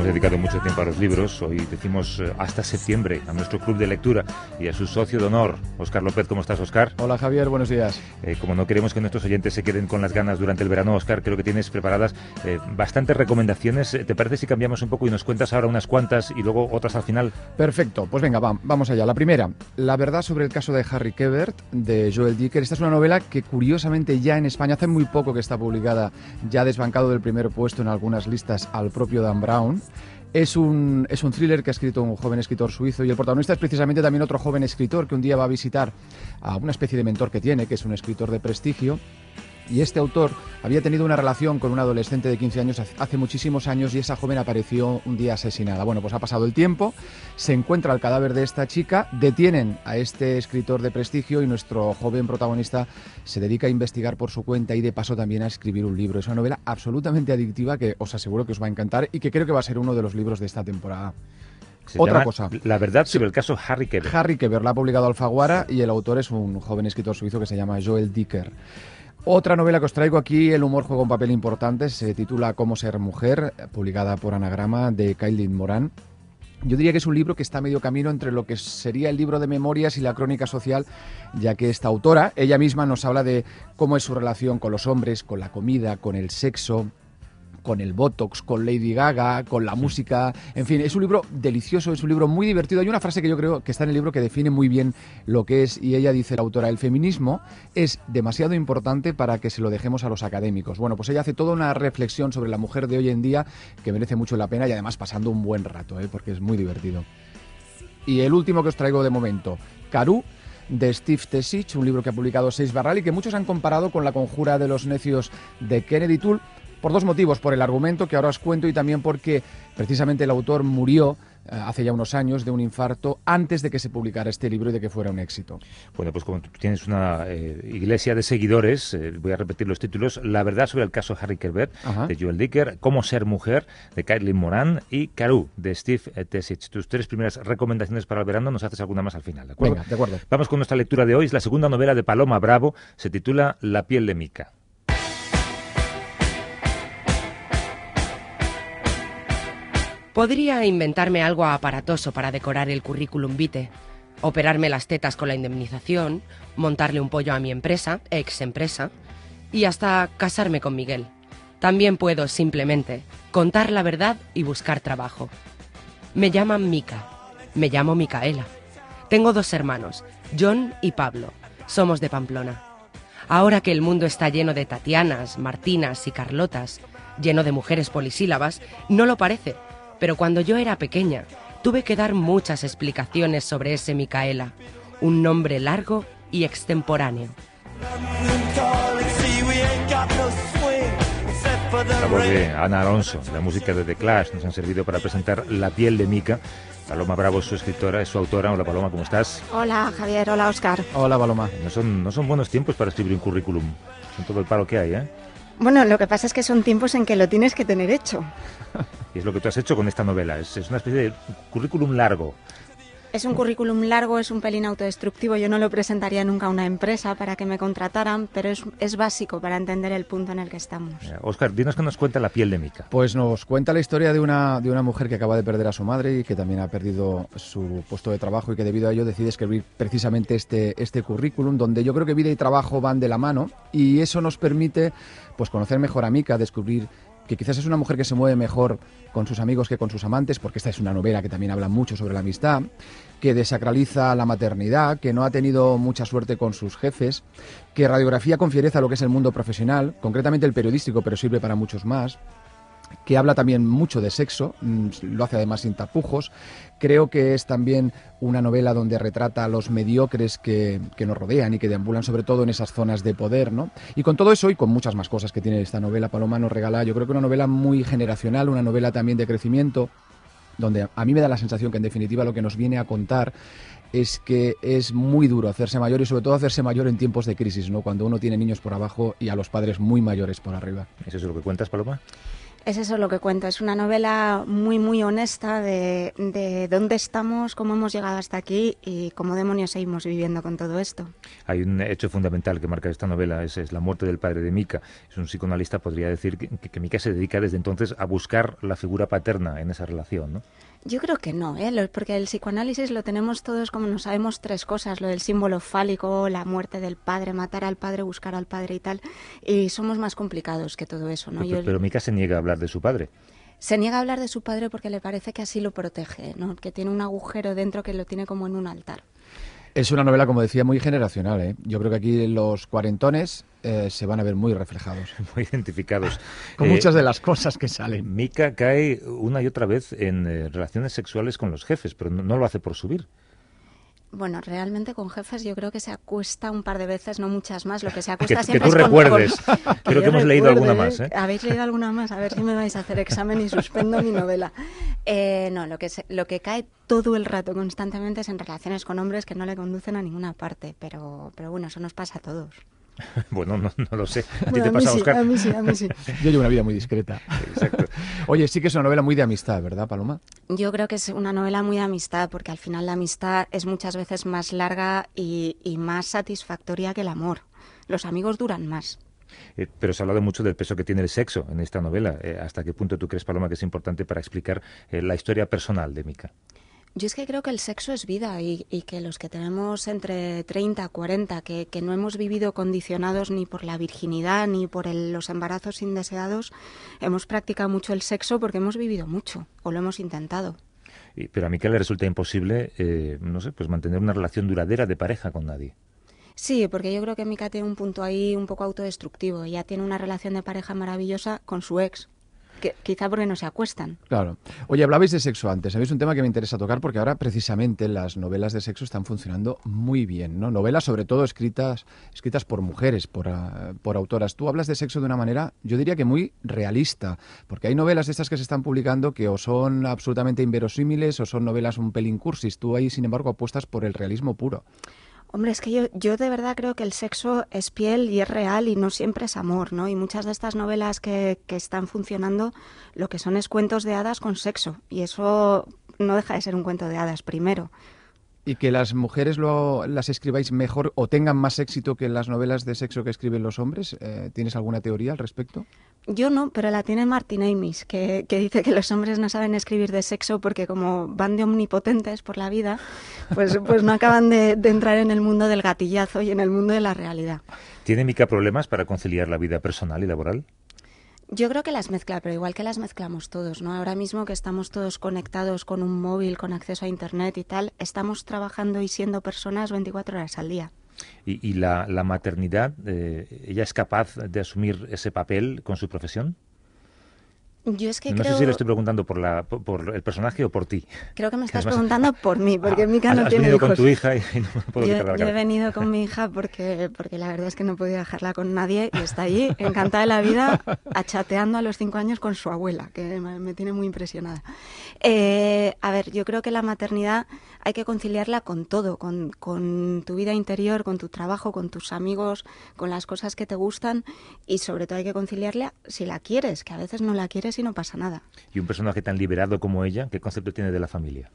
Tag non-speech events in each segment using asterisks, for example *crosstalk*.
Hemos dedicado mucho tiempo a los libros. Hoy decimos eh, hasta septiembre a nuestro club de lectura y a su socio de honor, Oscar López. ¿Cómo estás, Oscar? Hola, Javier. Buenos días. Eh, como no queremos que nuestros oyentes se queden con las ganas durante el verano, Oscar, creo que tienes preparadas eh, bastantes recomendaciones. ¿Te parece si cambiamos un poco y nos cuentas ahora unas cuantas y luego otras al final? Perfecto. Pues venga, vamos allá. La primera, La verdad sobre el caso de Harry Kebert, de Joel Dicker. Esta es una novela que curiosamente ya en España hace muy poco que está publicada, ya desbancado del primer puesto en algunas listas al propio Dan Brown. Es un, es un thriller que ha escrito un joven escritor suizo y el protagonista es precisamente también otro joven escritor que un día va a visitar a una especie de mentor que tiene, que es un escritor de prestigio y este autor había tenido una relación con una adolescente de 15 años hace muchísimos años y esa joven apareció un día asesinada. Bueno, pues ha pasado el tiempo, se encuentra el cadáver de esta chica, detienen a este escritor de prestigio y nuestro joven protagonista se dedica a investigar por su cuenta y de paso también a escribir un libro. Es una novela absolutamente adictiva que os aseguro que os va a encantar y que creo que va a ser uno de los libros de esta temporada. Otra cosa. La verdad sobre el caso Harry Keber. Harry Keber la ha publicado Alfaguara y el autor es un joven escritor suizo que se llama Joel Dicker. Otra novela que os traigo aquí, el humor juega un papel importante, se titula Cómo ser mujer, publicada por Anagrama de Kylie Moran. Yo diría que es un libro que está a medio camino entre lo que sería el libro de memorias y la crónica social, ya que esta autora, ella misma nos habla de cómo es su relación con los hombres, con la comida, con el sexo, con el Botox, con Lady Gaga, con la música. En fin, es un libro delicioso, es un libro muy divertido. Hay una frase que yo creo que está en el libro que define muy bien lo que es, y ella dice, la autora, el feminismo es demasiado importante para que se lo dejemos a los académicos. Bueno, pues ella hace toda una reflexión sobre la mujer de hoy en día que merece mucho la pena y además pasando un buen rato, ¿eh? porque es muy divertido. Y el último que os traigo de momento, Caru de Steve Tesich, un libro que ha publicado Seis Barral y que muchos han comparado con La conjura de los necios de Kennedy Toole. Por dos motivos, por el argumento que ahora os cuento y también porque precisamente el autor murió eh, hace ya unos años de un infarto antes de que se publicara este libro y de que fuera un éxito. Bueno, pues como tú tienes una eh, iglesia de seguidores, eh, voy a repetir los títulos, La verdad sobre el caso Harry Kerbert, de Joel Dicker, Cómo ser mujer, de Caitlin Moran y Caru, de Steve Tessich. Tus tres primeras recomendaciones para el verano, nos haces alguna más al final, ¿de acuerdo? Venga, de acuerdo. Vamos con nuestra lectura de hoy, es la segunda novela de Paloma Bravo, se titula La piel de Mica. Podría inventarme algo aparatoso para decorar el currículum vitae, operarme las tetas con la indemnización, montarle un pollo a mi empresa, ex empresa, y hasta casarme con Miguel. También puedo simplemente contar la verdad y buscar trabajo. Me llaman Mica, me llamo Micaela. Tengo dos hermanos, John y Pablo. Somos de Pamplona. Ahora que el mundo está lleno de Tatianas, Martinas y Carlotas, lleno de mujeres polisílabas, no lo parece pero cuando yo era pequeña tuve que dar muchas explicaciones sobre ese Micaela, un nombre largo y extemporáneo. La voz de Ana Alonso, la música de The Clash nos han servido para presentar La piel de Mica. Paloma Bravo es su escritora, es su autora. Hola Paloma, ¿cómo estás? Hola Javier, hola Oscar. Hola Paloma. No son, no son buenos tiempos para escribir un currículum. Son todo el paro que hay, ¿eh? Bueno, lo que pasa es que son tiempos en que lo tienes que tener hecho. *laughs* y es lo que tú has hecho con esta novela. Es, es una especie de currículum largo. Es un currículum largo, es un pelín autodestructivo. Yo no lo presentaría nunca a una empresa para que me contrataran, pero es, es básico para entender el punto en el que estamos. Oscar, dinos que nos cuenta la piel de Mica. Pues nos cuenta la historia de una, de una mujer que acaba de perder a su madre y que también ha perdido su puesto de trabajo y que debido a ello decide escribir precisamente este, este currículum, donde yo creo que vida y trabajo van de la mano y eso nos permite pues conocer mejor a Mica, descubrir que quizás es una mujer que se mueve mejor con sus amigos que con sus amantes, porque esta es una novela que también habla mucho sobre la amistad, que desacraliza la maternidad, que no ha tenido mucha suerte con sus jefes, que radiografía con fiereza lo que es el mundo profesional, concretamente el periodístico, pero sirve para muchos más, que habla también mucho de sexo, mm, lo hace además sin tapujos. Creo que es también una novela donde retrata a los mediocres que, que, nos rodean y que deambulan sobre todo en esas zonas de poder, ¿no? Y con todo eso y con muchas más cosas que tiene esta novela, Paloma nos regala, yo creo que una novela muy generacional, una novela también de crecimiento, donde a mí me da la sensación que en definitiva lo que nos viene a contar es que es muy duro hacerse mayor y sobre todo hacerse mayor en tiempos de crisis, ¿no? Cuando uno tiene niños por abajo y a los padres muy mayores por arriba. ¿Eso es lo que cuentas, Paloma? Es eso lo que cuento. Es una novela muy, muy honesta de, de, dónde estamos, cómo hemos llegado hasta aquí y cómo demonios seguimos viviendo con todo esto. Hay un hecho fundamental que marca esta novela, es, es la muerte del padre de Mika. Es un psicoanalista, podría decir que, que Mika se dedica desde entonces a buscar la figura paterna en esa relación, ¿no? Yo creo que no, ¿eh? porque el psicoanálisis lo tenemos todos como nos sabemos tres cosas, lo del símbolo fálico, la muerte del padre, matar al padre, buscar al padre y tal, y somos más complicados que todo eso. ¿no? Pero, Yo, pero Mika se niega a hablar de su padre. Se niega a hablar de su padre porque le parece que así lo protege, ¿no? que tiene un agujero dentro que lo tiene como en un altar. Es una novela, como decía, muy generacional. ¿eh? Yo creo que aquí los cuarentones eh, se van a ver muy reflejados. *laughs* Muy identificados. *laughs* con eh, muchas de las cosas que salen. Mika cae una y otra vez en eh, relaciones sexuales con los jefes, pero no, no lo hace por subir. Bueno, realmente con jefes yo creo que se acuesta un par de veces, no muchas más. Lo que se *laughs* acuesta que, siempre que tú es con, recuerdes. *laughs* con- Creo que hemos leído alguna más, ¿eh? ¿Habéis leído alguna más? A ver si me vais a hacer examen y suspendo mi novela. *laughs* Eh, no, lo que, se- lo que cae todo el rato constantemente es en relaciones con hombres que no le conducen a ninguna parte. Pero, pero bueno, eso nos pasa a todos. *laughs* Bueno, no, no lo sé. ¿A ti Bueno, te a mí pasa, sí, Oscar? a mí sí, a mí sí. *laughs* Yo llevo una vida muy discreta. Exacto. *laughs* Oye, sí que es una novela muy de amistad, ¿verdad, Paloma? Yo creo que es una novela muy de amistad, porque al final la amistad es muchas veces más larga y, y más satisfactoria que el amor. Los amigos duran más. Eh, pero se ha hablado mucho del peso que tiene el sexo en esta novela. Eh, ¿Hasta qué punto tú crees, Paloma, que es importante para explicar eh, la historia personal de Mika? Yo es que creo que el sexo es vida y, y que los que tenemos entre 30, 40, que, que no hemos vivido condicionados ni por la virginidad ni por el- los embarazos indeseados, hemos practicado mucho el sexo porque hemos vivido mucho o lo hemos intentado. Y- pero a Mika le resulta imposible, eh, no sé, pues mantener una relación duradera de pareja con nadie. Sí, porque yo creo que Mika tiene un punto ahí un poco autodestructivo. Ella tiene una relación de pareja maravillosa con su ex, que quizá porque no se acuestan. Claro. Oye, hablabais de sexo antes. Sabéis un tema que me interesa tocar porque ahora precisamente las novelas de sexo están funcionando muy bien, ¿no? Novelas sobre todo escritas, escritas por mujeres, por, ah, por autoras. Tú hablas de sexo de una manera, yo diría que muy realista, porque hay novelas de estas que se están publicando que o son absolutamente inverosímiles o son novelas un pelín cursis. Tú ahí, sin embargo, apuestas por el realismo puro. Hombre, es que yo, yo de verdad creo que el sexo es piel y es real y no siempre es amor, ¿no? Y muchas de estas novelas que, que están funcionando lo que son es cuentos de hadas con sexo. Y eso no deja de ser un cuento de hadas primero. Y que las mujeres lo, las escribáis mejor o tengan más éxito que las novelas de sexo que escriben los hombres. Eh, ¿Tienes alguna teoría al respecto? Yo no, pero la tiene Martin Amis, que, que dice que los hombres no saben escribir de sexo porque como van de omnipotentes por la vida, pues, pues no acaban de, de entrar en el mundo del gatillazo y en el mundo de la realidad. ¿Tiene Mika problemas para conciliar la vida personal y laboral? Yo creo que las mezcla, pero igual que las mezclamos todos, ¿no? Ahora mismo que estamos todos conectados con un móvil, con acceso a Internet y tal, estamos trabajando y siendo personas 24 horas al día. ¿Y, la, la maternidad, eh, ella es capaz de asumir ese papel con su profesión? Yo es que no creo, sé si le estoy preguntando por, la, por, por el personaje o por ti. creo que me estás además- preguntando *laughs* por mí, porque Ah, has- no has tiene hijos. con tu hija y, y *laughs* no me puedo Yo, la yo he cara. venido con mi hija porque, porque la verdad es que no podía dejarla con nadie y está allí, encantada de la vida, achateando a los cinco años con su abuela, que me, me tiene muy impresionada. Eh, a ver, yo creo que la maternidad hay que conciliarla con todo, con, con tu vida interior, con tu trabajo, con tus amigos, con las cosas que te gustan y sobre todo hay que conciliarla si la quieres, que a veces no la quieres y no pasa nada. Y un personaje tan liberado como ella, ¿qué concepto tiene de la familia?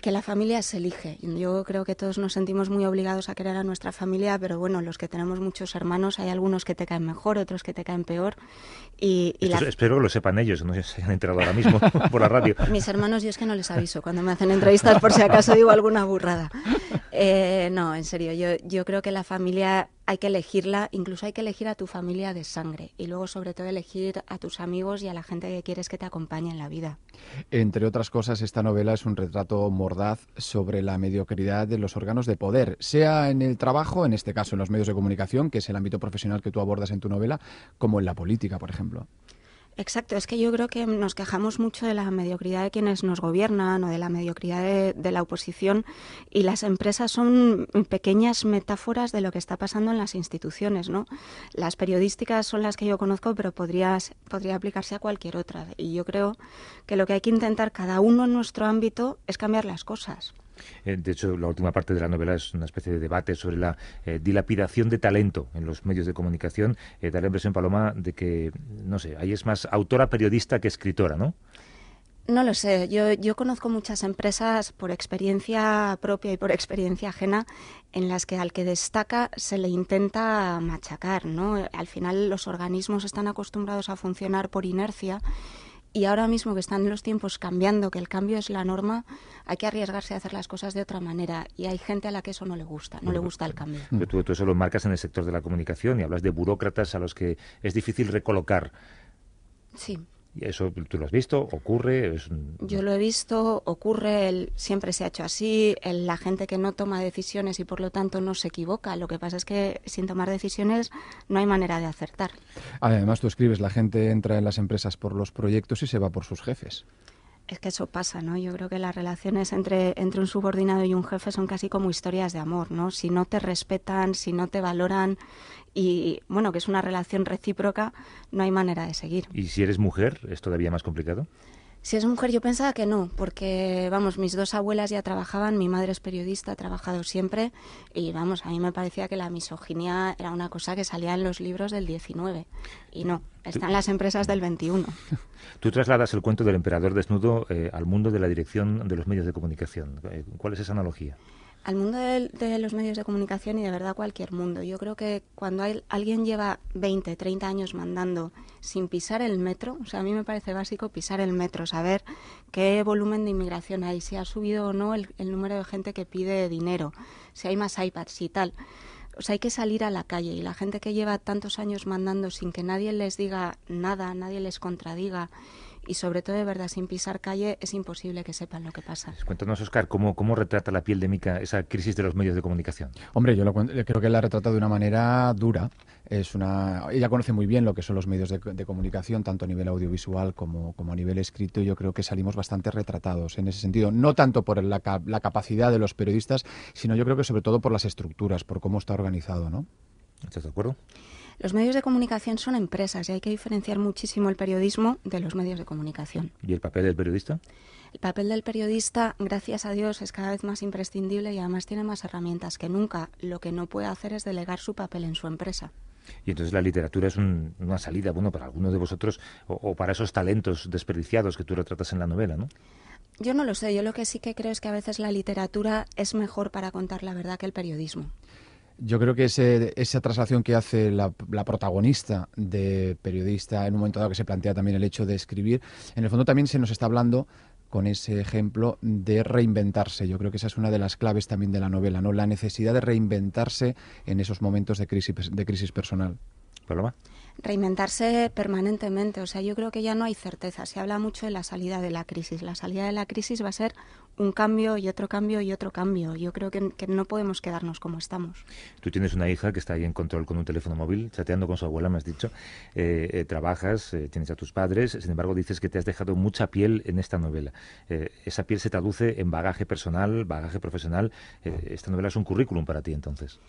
que la familia se elige. Yo creo que todos nos sentimos muy obligados a querer a nuestra familia, pero bueno, los que tenemos muchos hermanos, hay algunos que te caen mejor, otros que te caen peor. Y, y la- Espero que lo sepan ellos, no se hayan enterado ahora mismo *laughs* por la radio. mis hermanos, yo es que no les aviso cuando me hacen entrevistas por si acaso digo alguna burrada. Eh, no, en serio, yo, yo creo que la familia hay que elegirla, incluso hay que elegir a tu familia de sangre y luego sobre todo elegir a tus amigos y a la gente que quieres que te acompañe en la vida. Entre otras cosas, esta novela es un retrato mordaz sobre la mediocridad de los órganos de poder, sea en el trabajo, en este caso en los medios de comunicación, que es el ámbito profesional que tú abordas en tu novela, como en la política, por ejemplo. Exacto, es que yo creo que nos quejamos mucho de la mediocridad de quienes nos gobiernan o de la mediocridad de, la oposición y las empresas son pequeñas metáforas de lo que está pasando en las instituciones, ¿no? Las periodísticas son las que yo conozco, pero podría, podría aplicarse a cualquier otra. Y yo creo que lo que hay que intentar cada uno en nuestro ámbito es cambiar las cosas. Eh, de hecho, la última parte de la novela es una especie de debate sobre la eh, dilapidación de talento en los medios de comunicación. Eh, da la impresión, Paloma, de que, no sé, ahí es más autora periodista que escritora, ¿no? No lo sé. Yo, yo conozco muchas empresas por experiencia propia y por experiencia ajena en las que al que destaca se le intenta machacar, ¿no? Al final los organismos están acostumbrados a funcionar por inercia y ahora mismo que están los tiempos cambiando, que el cambio es la norma, hay que arriesgarse a hacer las cosas de otra manera. Y hay gente a la que eso no le gusta, no le gusta el cambio. tú, tú eso lo marcas en el sector de la comunicación y hablas de burócratas a los que es difícil recolocar. Sí. ¿Eso tú lo has visto? ¿Ocurre? Yo lo he visto, ocurre, siempre se ha hecho así, la gente que no toma decisiones y por lo tanto no se equivoca. Lo que pasa es que sin tomar decisiones no hay manera de acertar. Además, tú escribes, la gente entra en las empresas por los proyectos y se va por sus jefes. Es que eso pasa, ¿no? Yo creo que las relaciones entre, entre un subordinado y un jefe son casi como historias de amor, ¿no? Si no te respetan, si no te valoran y, bueno, que es una relación recíproca, no hay manera de seguir. ¿Y si eres mujer, es todavía más complicado? Si es mujer, yo pensaba que no, porque, vamos, mis dos abuelas ya trabajaban, mi madre es periodista, ha trabajado siempre, y, vamos, a mí me parecía que la misoginia era una cosa que salía en los libros del 19, y no, están las empresas del 21. *laughs* Tú trasladas el cuento del emperador desnudo eh, al mundo de la dirección de los medios de comunicación. Eh, ¿Cuál es esa analogía? Al mundo de, los medios de comunicación y de verdad cualquier mundo. Yo creo que cuando alguien lleva 20, 30 años mandando sin pisar el metro, o sea, a mí me parece básico pisar el metro, saber qué volumen de inmigración hay, si ha subido o no el, el número de gente que pide dinero, si hay más iPads y tal. O sea, hay que salir a la calle y la gente que lleva tantos años mandando sin que nadie les diga nada, nadie les contradiga y sobre todo de verdad sin pisar calle es imposible que sepan lo que pasa. Cuéntanos, Oscar, ¿cómo, cómo retrata la piel de Mica esa crisis de los medios de comunicación? Hombre, yo, creo que la retrata de una manera dura. Es una, ella conoce muy bien lo que son los medios de, comunicación, tanto a nivel audiovisual como, como, a nivel escrito, y yo creo que salimos bastante retratados en ese sentido. No tanto por la, la capacidad de los periodistas, sino yo creo que sobre todo por las estructuras, por cómo está organizado, ¿no? ¿Estás de acuerdo? Los medios de comunicación son empresas y hay que diferenciar muchísimo el periodismo de los medios de comunicación. ¿Y el papel del periodista? El papel del periodista, gracias a Dios, es cada vez más imprescindible y además tiene más herramientas que nunca. Lo que no puede hacer es delegar su papel en su empresa. Y entonces la literatura es una salida, bueno, para algunos de vosotros o, para esos talentos desperdiciados que tú retratas en la novela, ¿no? Yo no lo sé, yo lo que sí que creo es que a veces la literatura es mejor para contar la verdad que el periodismo. Yo creo que ese, esa traslación que hace la, protagonista de periodista en un momento dado que se plantea también el hecho de escribir, en el fondo también se nos está hablando con ese ejemplo de reinventarse. Yo creo que esa es una de las claves también de la novela, ¿no? La necesidad de reinventarse en esos momentos de crisis, de crisis personal. ¿Paloma? Reinventarse permanentemente. O sea, yo creo que ya no hay certeza. Se habla mucho de la salida de la crisis. La salida de la crisis va a ser un cambio y otro cambio y otro cambio. Yo creo que, no podemos quedarnos como estamos. Tú tienes una hija que está ahí en control con un teléfono móvil, chateando con su abuela, me has dicho. Eh, eh, trabajas, eh, tienes a tus padres, sin embargo dices que te has dejado mucha piel en esta novela. esa piel se traduce en bagaje personal, bagaje profesional. esta novela es un currículum para ti entonces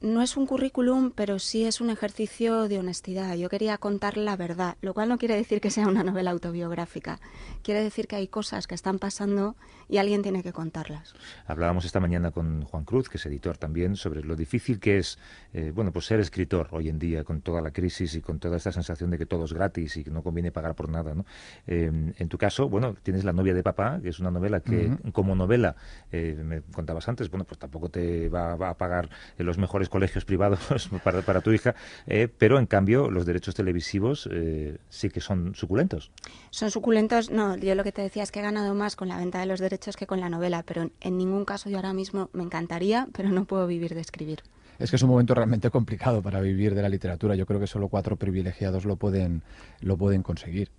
no es un currículum, pero sí es un ejercicio de honestidad. Yo quería contar la verdad, lo cual no quiere decir que sea una novela autobiográfica. Quiere decir que hay cosas que están pasando y alguien tiene que contarlas. Hablábamos esta mañana con Juan Cruz, que es editor también, sobre lo difícil que es, eh, bueno, pues ser escritor hoy en día con toda la crisis y con toda esta sensación de que todo es gratis y que no conviene pagar por nada, ¿no? Eh, en tu caso, bueno, tienes La novia de papá, que es una novela que, como novela, eh, me contabas antes, bueno, pues tampoco te va, va a pagar los mejores colegios privados *laughs* para, para tu hija, eh, pero en cambio los derechos televisivos eh, sí que son suculentos. Son suculentos, no, yo lo que te decía es que he ganado más con la venta de los derechos que con la novela, pero en ningún caso yo ahora mismo me encantaría, pero no puedo vivir de escribir. Es que es un momento realmente complicado para vivir de la literatura. Yo creo que solo cuatro privilegiados lo pueden, lo pueden conseguir.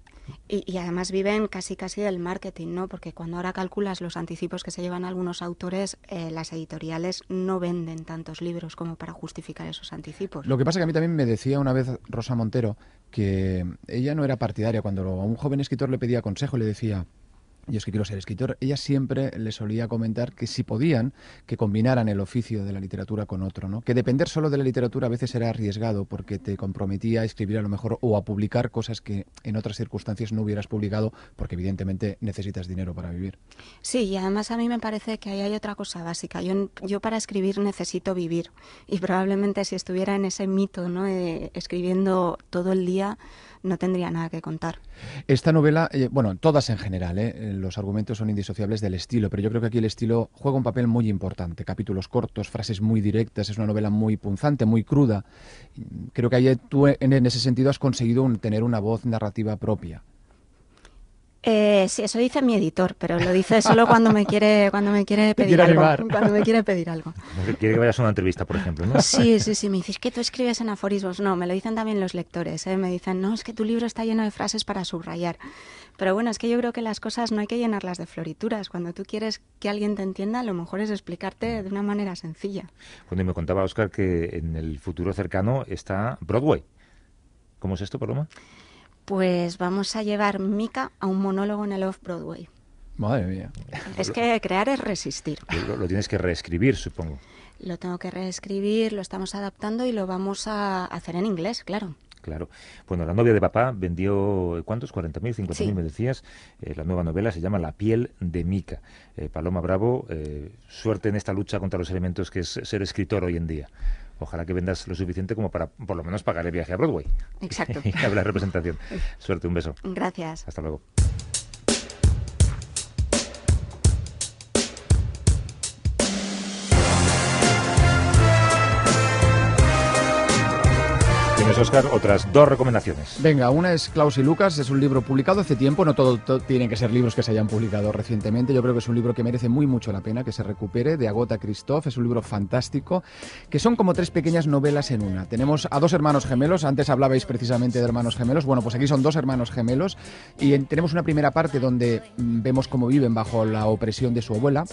Y, además viven casi casi del marketing, ¿no? Porque cuando ahora calculas los anticipos que se llevan algunos autores, eh, las editoriales no venden tantos libros como para justificar esos anticipos. Lo que pasa que a mí también me decía una vez Rosa Montero que ella no era partidaria cuando a un joven escritor le pedía consejo, le decía, yo es que quiero ser escritor, ella siempre le solía comentar que si podían, que combinaran el oficio de la literatura con otro, ¿no? Que depender solo de la literatura a veces era arriesgado porque te comprometía a escribir a lo mejor o a publicar cosas que en otras circunstancias no hubieras publicado porque evidentemente necesitas dinero para vivir. Sí, y además a mí me parece que ahí hay otra cosa básica. Yo, yo para escribir necesito vivir y probablemente si estuviera en ese mito, ¿no? escribiendo todo el día, no tendría nada que contar. Esta novela, eh, bueno, todas en general, eh, los argumentos son indisociables del estilo, pero yo creo que aquí el estilo juega un papel muy importante. Capítulos cortos, frases muy directas, es una novela muy punzante, muy cruda. Creo que ahí tú en ese sentido has conseguido tener una voz narrativa propia. Eh, sí, eso dice mi editor, pero lo dice solo cuando me quiere, cuando me quiere pedir algo. Cuando me quiere pedir algo. Quiere que vayas a una entrevista, por ejemplo, ¿no? Sí, sí, sí. Me dices que tú escribes en aforismos. No, me lo dicen también los lectores. ¿eh? Me dicen, no, es que tu libro está lleno de frases para subrayar. Pero bueno, es que yo creo que las cosas no hay que llenarlas de florituras. Cuando tú quieres que alguien te entienda, lo mejor es explicarte de una manera sencilla. Cuando me contaba Oscar que en el futuro cercano está Broadway. ¿Cómo es esto, Paloma? Pues vamos a llevar Mika a un monólogo en el Off-Broadway. Madre mía. Es que crear es resistir. Lo, tienes que reescribir, supongo. Lo tengo que reescribir, lo estamos adaptando y lo vamos a hacer en inglés, claro. Claro. Bueno, La novia de papá vendió, ¿cuántos? ¿40.000, 50.000 me decías? Eh, la nueva novela se llama La piel de Mica. Eh, Paloma Bravo, eh, suerte en esta lucha contra los elementos que es ser escritor hoy en día. Ojalá que vendas lo suficiente como para por lo menos pagar el viaje a Broadway. Exacto. *laughs* y la representación. *laughs* Suerte, un beso. Gracias. Hasta luego. Oscar, otras dos recomendaciones. Venga, una es Klaus y Lucas, es un libro publicado hace tiempo, no todo, tienen que ser libros que se hayan publicado recientemente, yo creo que es un libro que merece muy mucho la pena que se recupere, de Agota Christoph, es un libro fantástico, que son como tres pequeñas novelas en una. Tenemos a dos hermanos gemelos, antes hablabais precisamente de hermanos gemelos, bueno, pues aquí son dos hermanos gemelos y tenemos una primera parte donde mm, vemos cómo viven bajo la opresión de su abuela,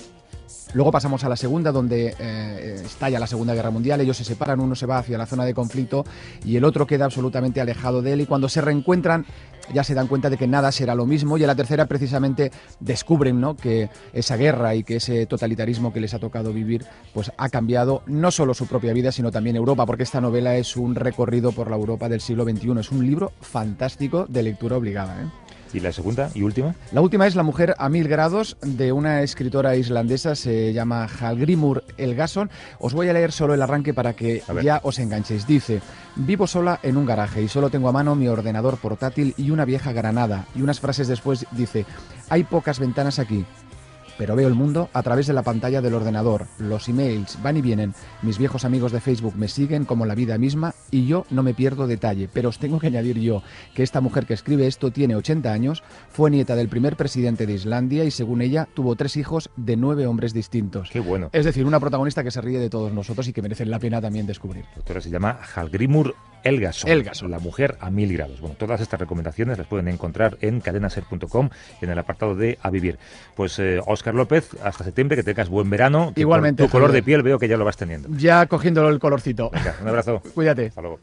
Luego pasamos a la segunda, donde eh, estalla la Segunda Guerra Mundial. Ellos se separan, uno se va hacia la zona de conflicto y el otro queda absolutamente alejado de él. Y cuando se reencuentran, ya se dan cuenta de que nada será lo mismo. Y en la tercera, precisamente, descubren ¿no? que esa guerra y que ese totalitarismo que les ha tocado vivir, pues ha cambiado no solo su propia vida, sino también Europa, porque esta novela es un recorrido por la Europa del siglo XXI. Es un libro fantástico de lectura obligada. ¿eh? ¿Y la segunda y última? La última es La mujer a mil grados de una escritora islandesa, se llama Halgrimur Elgason. Os voy a leer solo el arranque para que ya os enganchéis. Dice, vivo sola en un garaje y solo tengo a mano mi ordenador portátil y una vieja granada. Y unas frases después dice, hay pocas ventanas aquí pero veo el mundo a través de la pantalla del ordenador. Los emails van y vienen. Mis viejos amigos de Facebook me siguen como la vida misma y yo no me pierdo detalle. Pero os tengo que añadir yo que esta mujer que escribe esto tiene 80 años, fue nieta del primer presidente de Islandia y según ella tuvo tres hijos de nueve hombres distintos. Qué bueno. Es decir, una protagonista que se ríe de todos nosotros y que merece la pena también descubrir. doctora se llama Halgrimur Elgason, Elgason, la mujer a mil grados. Bueno, todas estas recomendaciones las pueden encontrar en cadenaser.com en el apartado de A Vivir. Pues Oscar eh, López, hasta septiembre, que tengas buen verano. Igualmente. Tu color de piel veo que ya lo vas teniendo. Ya cogiéndolo el colorcito. Venga, un abrazo. Cuídate. Hasta luego.